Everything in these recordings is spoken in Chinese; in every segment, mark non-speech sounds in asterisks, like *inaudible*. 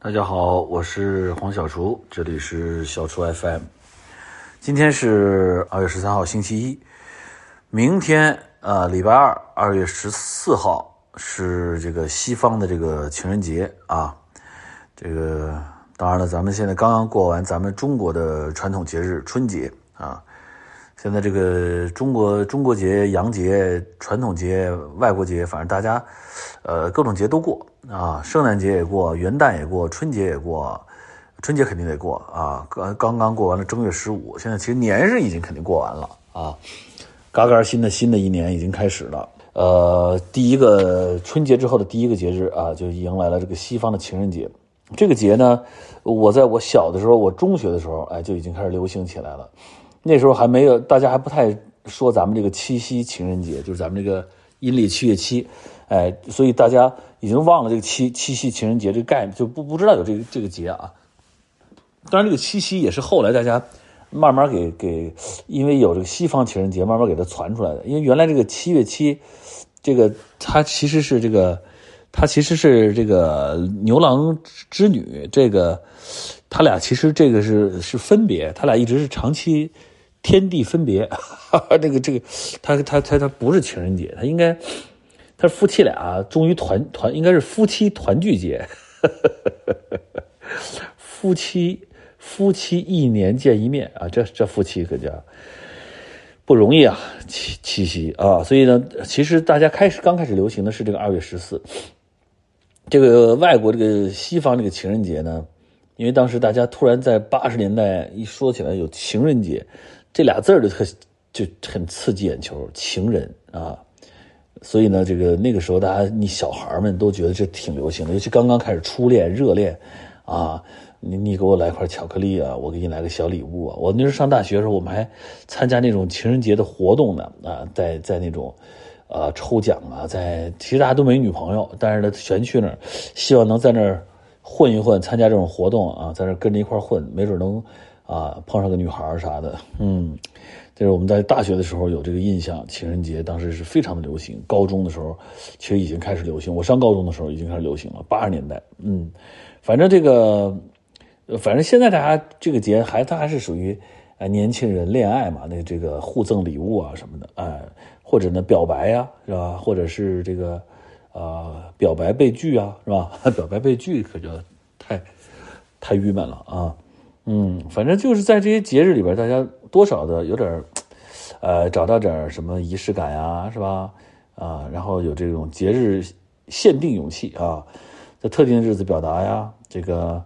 大家好，我是黄小厨，这里是小厨 FM。今天是二月十三号，星期一。明天啊，礼拜二，二月十四号是这个西方的这个情人节啊。这个当然了，咱们现在刚刚过完咱们中国的传统节日春节啊。现在这个中国中国节、洋节、传统节、外国节，反正大家呃各种节都过。啊，圣诞节也过，元旦也过，春节也过，春节肯定得过啊。刚刚刚过完了正月十五，现在其实年是已经肯定过完了啊。嘎嘎新的新的一年已经开始了。呃，第一个春节之后的第一个节日啊，就迎来了这个西方的情人节。这个节呢，我在我小的时候，我中学的时候，哎，就已经开始流行起来了。那时候还没有，大家还不太说咱们这个七夕情人节，就是咱们这个阴历七月七。哎，所以大家已经忘了这个七七夕情人节这个概念，就不不知道有这个这个节啊。当然，这个七夕也是后来大家慢慢给给，因为有这个西方情人节，慢慢给它传出来的。因为原来这个七月七，这个它其实是这个，它其实是这个牛郎织女，这个他俩其实这个是是分别，他俩一直是长期天地分别。*laughs* 这个这个，他他他他不是情人节，他应该。他夫妻俩终于团团，应该是夫妻团聚节，*laughs* 夫妻夫妻一年见一面啊，这这夫妻可叫不容易啊，七七夕啊，所以呢，其实大家开始刚开始流行的是这个二月十四，这个外国这个西方这个情人节呢，因为当时大家突然在八十年代一说起来有情人节这俩字儿就特就很刺激眼球，情人啊。所以呢，这个那个时候，大家你小孩们都觉得这挺流行的，尤其刚刚开始初恋、热恋，啊，你你给我来块巧克力啊，我给你来个小礼物啊。我那时候上大学的时候，我们还参加那种情人节的活动呢，啊，在在那种，呃，抽奖啊，在其实大家都没女朋友，但是呢，全去那儿，希望能在那儿混一混，参加这种活动啊，在那跟着一块混，没准能啊碰上个女孩啥的，嗯。就是我们在大学的时候有这个印象，情人节当时是非常的流行。高中的时候，其实已经开始流行。我上高中的时候已经开始流行了，八十年代。嗯，反正这个，反正现在大家这个节还它还是属于，呃，年轻人恋爱嘛，那这个互赠礼物啊什么的，哎，或者呢表白呀，是吧？或者是这个，呃，表白被拒啊，是吧？*laughs* 表白被拒可就太，太郁闷了啊。嗯，反正就是在这些节日里边，大家多少的有点呃，找到点什么仪式感呀，是吧？啊，然后有这种节日限定勇气啊，在特定的日子表达呀，这个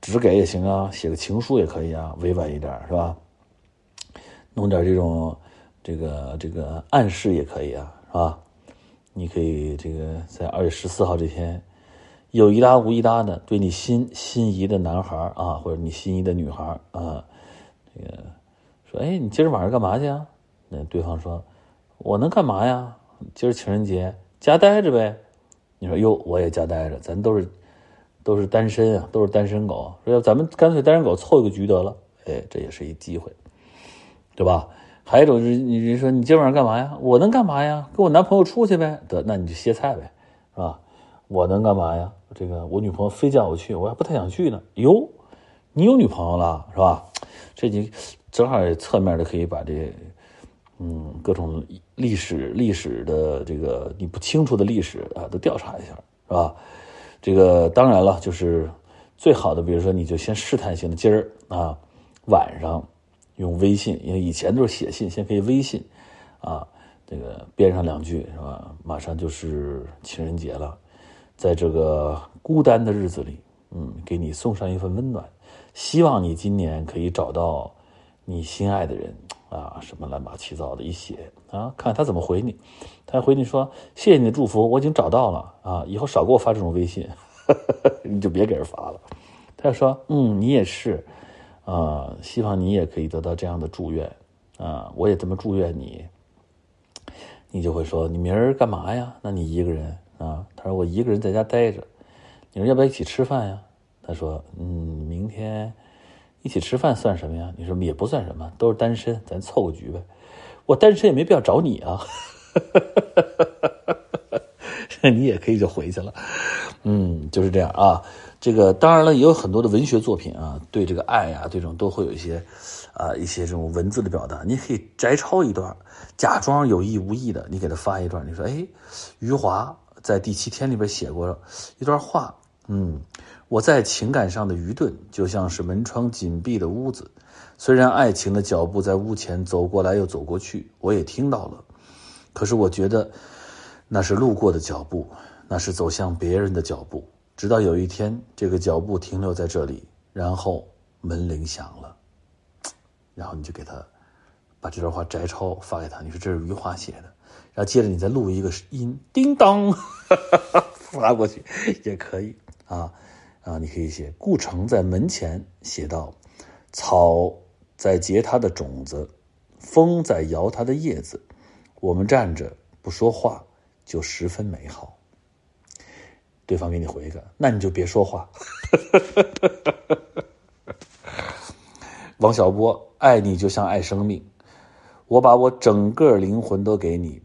只给也行啊，写个情书也可以啊，委婉一点，是吧？弄点这种这个这个暗示也可以啊，是吧？你可以这个在二月十四号这天。有一搭无一搭的，对你心心仪的男孩啊，或者你心仪的女孩啊，这个说，哎，你今儿晚上干嘛去啊？那对方说，我能干嘛呀？今儿情人节，家待着呗。你说，哟，我也家待着，咱都是都是单身啊，都是单身狗。说要咱们干脆单身狗凑一个局得了，哎，这也是一机会，对吧？还有一种是，你说你今晚上干嘛呀？我能干嘛呀？跟我男朋友出去呗。得，那你就歇菜呗，我能干嘛呀？这个我女朋友非叫我去，我还不太想去呢。哟，你有女朋友了是吧？这你正好侧面的可以把这，嗯，各种历史历史的这个你不清楚的历史啊，都调查一下是吧？这个当然了，就是最好的，比如说你就先试探性的今儿啊晚上用微信，因为以前都是写信，先可以微信啊，这个编上两句是吧？马上就是情人节了。在这个孤单的日子里，嗯，给你送上一份温暖，希望你今年可以找到你心爱的人啊，什么乱七糟的一写啊，看他怎么回你。他回你说：“谢谢你的祝福，我已经找到了啊，以后少给我发这种微信，*laughs* 你就别给人发了。”他就说：“嗯，你也是啊，希望你也可以得到这样的祝愿啊，我也这么祝愿你。”你就会说：“你明儿干嘛呀？那你一个人。”啊，他说我一个人在家待着，你说要不要一起吃饭呀？他说，嗯，明天一起吃饭算什么呀？你说也不算什么，都是单身，咱凑个局呗。我单身也没必要找你啊，*laughs* 你也可以就回去了。嗯，就是这样啊。这个当然了，也有很多的文学作品啊，对这个爱呀，这种都会有一些啊一些这种文字的表达。你可以摘抄一段，假装有意无意的，你给他发一段，你说：“哎，余华在第七天里边写过一段话，嗯，我在情感上的愚钝，就像是门窗紧闭的屋子，虽然爱情的脚步在屋前走过来又走过去，我也听到了，可是我觉得那是路过的脚步，那是走向别人的脚步。”直到有一天，这个脚步停留在这里，然后门铃响了，然后你就给他把这段话摘抄发给他。你说这是余华写的，然后接着你再录一个音，叮当 *laughs* 发过去也可以啊啊！你可以写顾城在门前写道：“草在结它的种子，风在摇它的叶子，我们站着不说话，就十分美好。”对方给你回一个，那你就别说话。*laughs* 王小波，爱你就像爱生命，我把我整个灵魂都给你，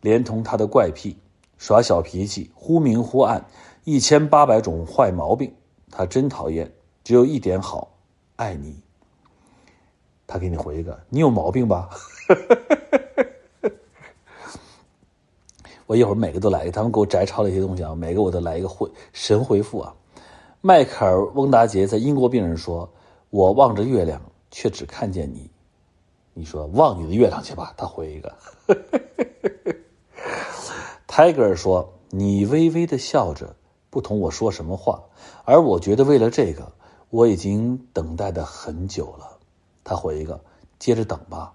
连同他的怪癖、耍小脾气、忽明忽暗、一千八百种坏毛病，他真讨厌。只有一点好，爱你。他给你回一个，你有毛病吧？*laughs* 我一会儿每个都来一个，他们给我摘抄了一些东西啊，每个我都来一个回神回复啊。迈克尔·翁达杰在英国病人说：“我望着月亮，却只看见你。”你说望你的月亮去吧，他回一个。泰戈尔说：“你微微的笑着，不同我说什么话，而我觉得为了这个，我已经等待的很久了。”他回一个：“接着等吧。”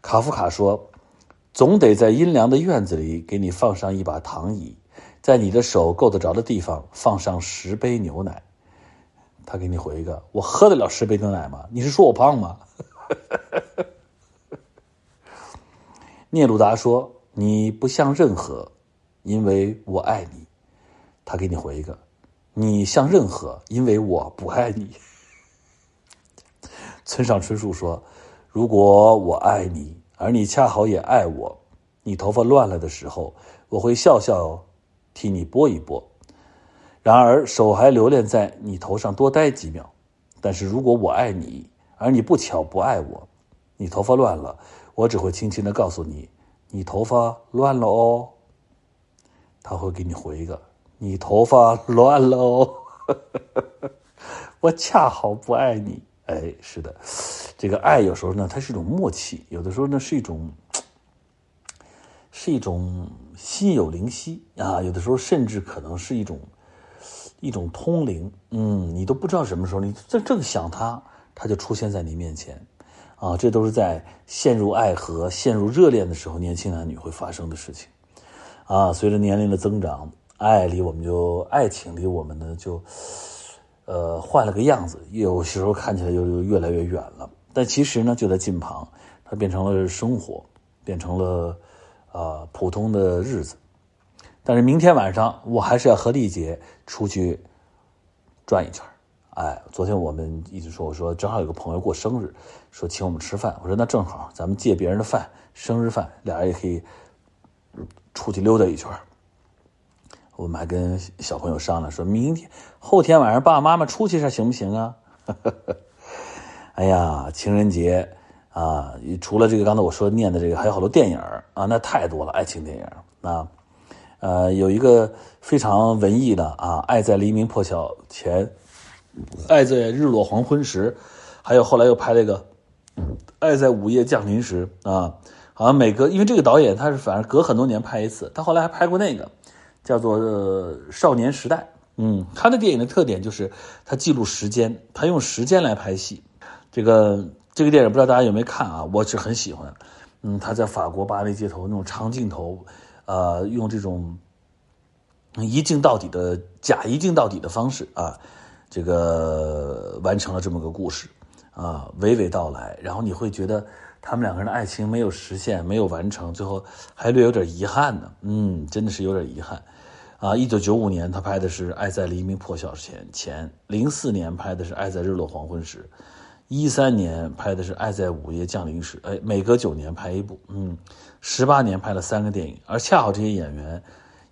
卡夫卡说。总得在阴凉的院子里给你放上一把躺椅，在你的手够得着的地方放上十杯牛奶。他给你回一个：“我喝得了十杯牛奶吗？你是说我胖吗？” *laughs* *laughs* 聂鲁达说：“你不像任何，因为我爱你。”他给你回一个：“你像任何，因为我不爱你。*laughs* ”村上春树说：“如果我爱你。”而你恰好也爱我，你头发乱了的时候，我会笑笑替你拨一拨。然而手还留恋在你头上多待几秒。但是如果我爱你，而你不巧不爱我，你头发乱了，我只会轻轻的告诉你，你头发乱了哦。他会给你回一个，你头发乱了哦。*laughs* 我恰好不爱你。哎，是的。这个爱有时候呢，它是一种默契；有的时候呢，是一种，是一种心有灵犀啊；有的时候甚至可能是一种一种通灵。嗯，你都不知道什么时候，你正正想他，他就出现在你面前啊。这都是在陷入爱河、陷入热恋的时候，年轻男女会发生的事情啊。随着年龄的增长，爱离我们就爱情离我们呢就呃换了个样子，有时候看起来就越来越远了。但其实呢，就在近旁，它变成了生活，变成了啊普通的日子。但是明天晚上，我还是要和丽姐出去转一圈哎，昨天我们一直说，我说正好有个朋友过生日，说请我们吃饭。我说那正好，咱们借别人的饭，生日饭，俩人也可以出去溜达一圈我们还跟小朋友商量，说明天、后天晚上爸爸妈妈出去一下行不行啊？*laughs* 哎呀，情人节啊，除了这个刚才我说念的这个，还有好多电影啊，那太多了，爱情电影啊，呃，有一个非常文艺的啊，《爱在黎明破晓前》，《爱在日落黄昏时》，还有后来又拍了一个《爱在午夜降临时》啊，好像每隔因为这个导演他是反正隔很多年拍一次，他后来还拍过那个叫做《少年时代》，嗯，他的电影的特点就是他记录时间，他用时间来拍戏。这个这个电影不知道大家有没有看啊？我是很喜欢，嗯，他在法国巴黎街头那种长镜头，呃，用这种一镜到底的假一镜到底的方式啊，这个完成了这么个故事啊，娓娓道来，然后你会觉得他们两个人的爱情没有实现，没有完成，最后还略有点遗憾呢。嗯，真的是有点遗憾啊。一九九五年他拍的是《爱在黎明破晓前》，前零四年拍的是《爱在日落黄昏时》。一三年拍的是《爱在午夜降临时》，哎，每隔九年拍一部，嗯，十八年拍了三个电影，而恰好这些演员，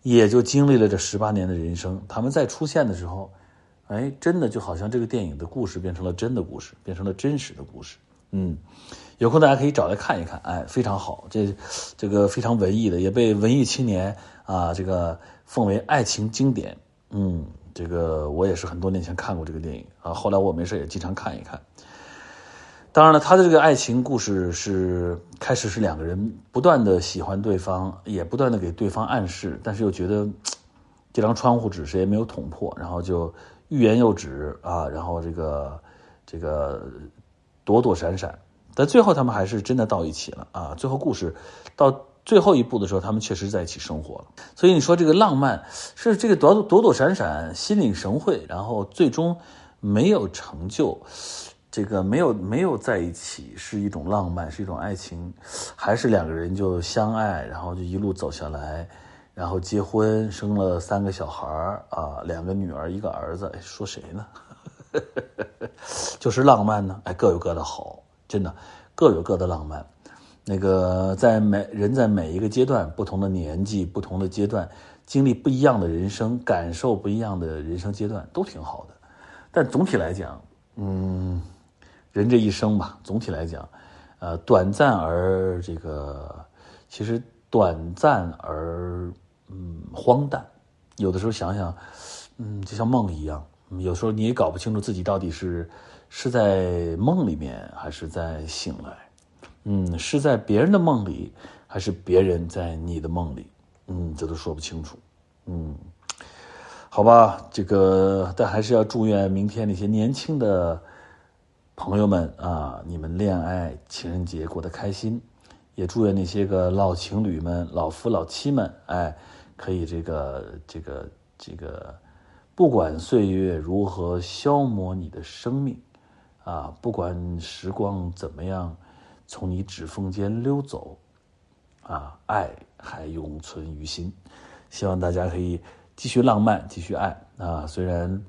也就经历了这十八年的人生。他们再出现的时候，哎，真的就好像这个电影的故事变成了真的故事，变成了真实的故事。嗯，有空大家可以找来看一看，哎，非常好，这这个非常文艺的，也被文艺青年啊这个奉为爱情经典。嗯，这个我也是很多年前看过这个电影啊，后来我没事也经常看一看。当然了，他的这个爱情故事是开始是两个人不断的喜欢对方，也不断的给对方暗示，但是又觉得这张窗户纸谁也没有捅破，然后就欲言又止啊，然后这个这个躲躲闪闪，但最后他们还是真的到一起了啊！最后故事到最后一步的时候，他们确实在一起生活了。所以你说这个浪漫是这个躲躲躲闪闪、心领神会，然后最终没有成就。这个没有没有在一起是一种浪漫，是一种爱情，还是两个人就相爱，然后就一路走下来，然后结婚，生了三个小孩啊，两个女儿，一个儿子。说谁呢？*laughs* 就是浪漫呢？哎，各有各的好，真的各有各的浪漫。那个在每人在每一个阶段，不同的年纪，不同的阶段，经历不一样的人生，感受不一样的人生阶段，都挺好的。但总体来讲，嗯。人这一生吧，总体来讲，呃，短暂而这个，其实短暂而嗯荒诞。有的时候想想，嗯，就像梦一样。有时候你也搞不清楚自己到底是是在梦里面，还是在醒来。嗯，是在别人的梦里，还是别人在你的梦里？嗯，这都说不清楚。嗯，好吧，这个但还是要祝愿明天那些年轻的。朋友们啊，你们恋爱情人节过得开心，也祝愿那些个老情侣们、老夫老妻们，哎，可以这个这个这个，不管岁月如何消磨你的生命，啊，不管时光怎么样从你指缝间溜走，啊，爱还永存于心。希望大家可以继续浪漫，继续爱啊，虽然。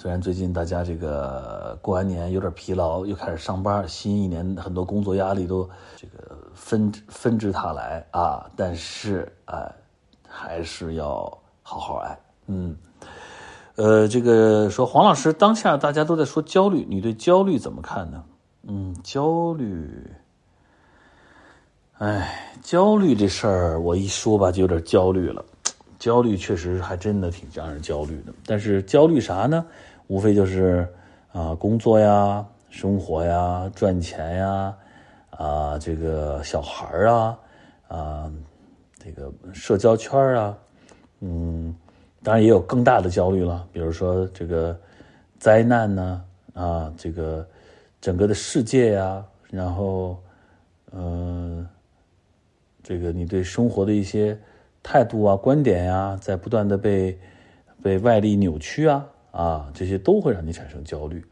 虽然最近大家这个过完年有点疲劳，又开始上班，新一年很多工作压力都这个纷纷至沓来啊，但是啊，还是要好好爱。嗯，呃，这个说黄老师，当下大家都在说焦虑，你对焦虑怎么看呢？嗯，焦虑，哎，焦虑这事儿我一说吧就有点焦虑了，焦虑确实还真的挺让人焦虑的，但是焦虑啥呢？无非就是啊，工作呀，生活呀，赚钱呀，啊，这个小孩啊，啊，这个社交圈啊，嗯，当然也有更大的焦虑了，比如说这个灾难呢，啊，这个整个的世界呀，然后，嗯，这个你对生活的一些态度啊、观点呀，在不断的被被外力扭曲啊。啊，这些都会让你产生焦虑，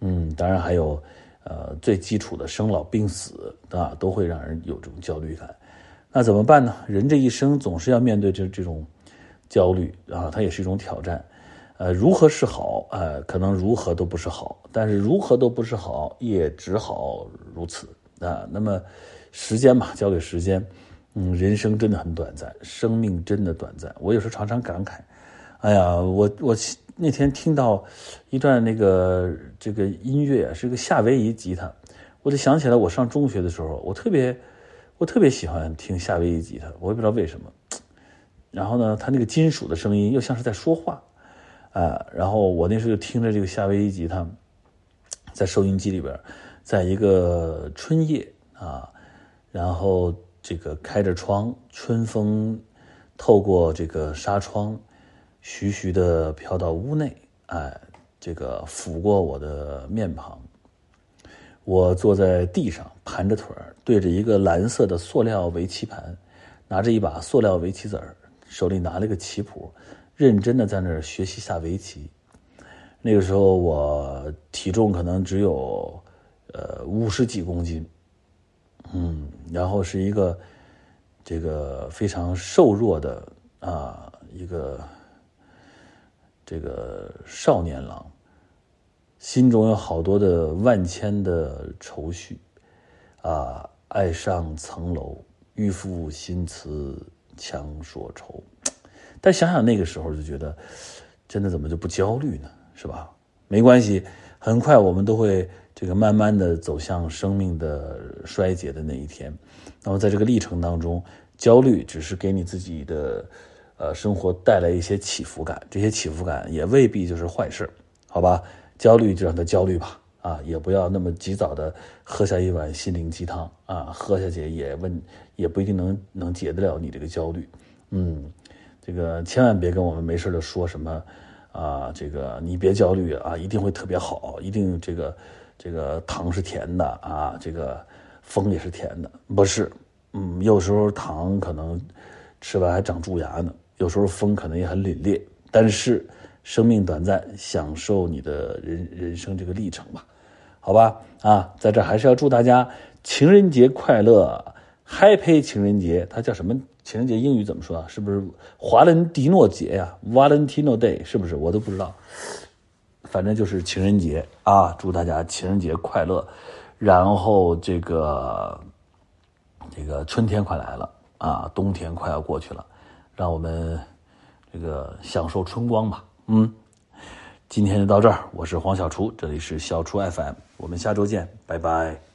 嗯，当然还有，呃，最基础的生老病死啊，都会让人有这种焦虑感。那怎么办呢？人这一生总是要面对这这种焦虑啊，它也是一种挑战。呃，如何是好？呃，可能如何都不是好，但是如何都不是好，也只好如此啊。那么，时间嘛，交给时间。嗯，人生真的很短暂，生命真的短暂。我有时候常常感慨，哎呀，我我。那天听到一段那个这个音乐是个夏威夷吉他，我就想起来我上中学的时候，我特别我特别喜欢听夏威夷吉他，我也不知道为什么。然后呢，他那个金属的声音又像是在说话，啊，然后我那时候就听着这个夏威夷吉他，在收音机里边，在一个春夜啊，然后这个开着窗，春风透过这个纱窗。徐徐的飘到屋内，哎，这个抚过我的面庞。我坐在地上，盘着腿，对着一个蓝色的塑料围棋盘，拿着一把塑料围棋子儿，手里拿了个棋谱，认真的在那儿学习下围棋。那个时候我体重可能只有呃五十几公斤，嗯，然后是一个这个非常瘦弱的啊一个。这个少年郎，心中有好多的万千的愁绪，啊，爱上层楼，欲赋新词强说愁。但想想那个时候，就觉得真的怎么就不焦虑呢？是吧？没关系，很快我们都会这个慢慢的走向生命的衰竭的那一天。那么在这个历程当中，焦虑只是给你自己的呃生活带来一些起伏感，这些起伏感也未必就是坏事，好吧？焦虑就让它焦虑吧。啊，也不要那么及早的喝下一碗心灵鸡汤啊，喝下去也问也不一定能能解得了你这个焦虑。嗯，这个千万别跟我们没事的说什么啊，这个你别焦虑啊，一定会特别好，一定这个这个糖是甜的啊，这个风也是甜的，不是。嗯，有时候糖可能吃完还长蛀牙呢，有时候风可能也很凛冽，但是生命短暂，享受你的人人生这个历程吧。好吧，啊，在这还是要祝大家情人节快乐，Happy 情人节。它叫什么情人节？英语怎么说啊？是不是华伦迪诺节呀？Valentino Day 是不是？我都不知道。反正就是情人节啊，祝大家情人节快乐。然后这个这个春天快来了啊，冬天快要过去了，让我们这个享受春光吧。嗯。今天就到这儿，我是黄小厨，这里是小厨 FM，我们下周见，拜拜。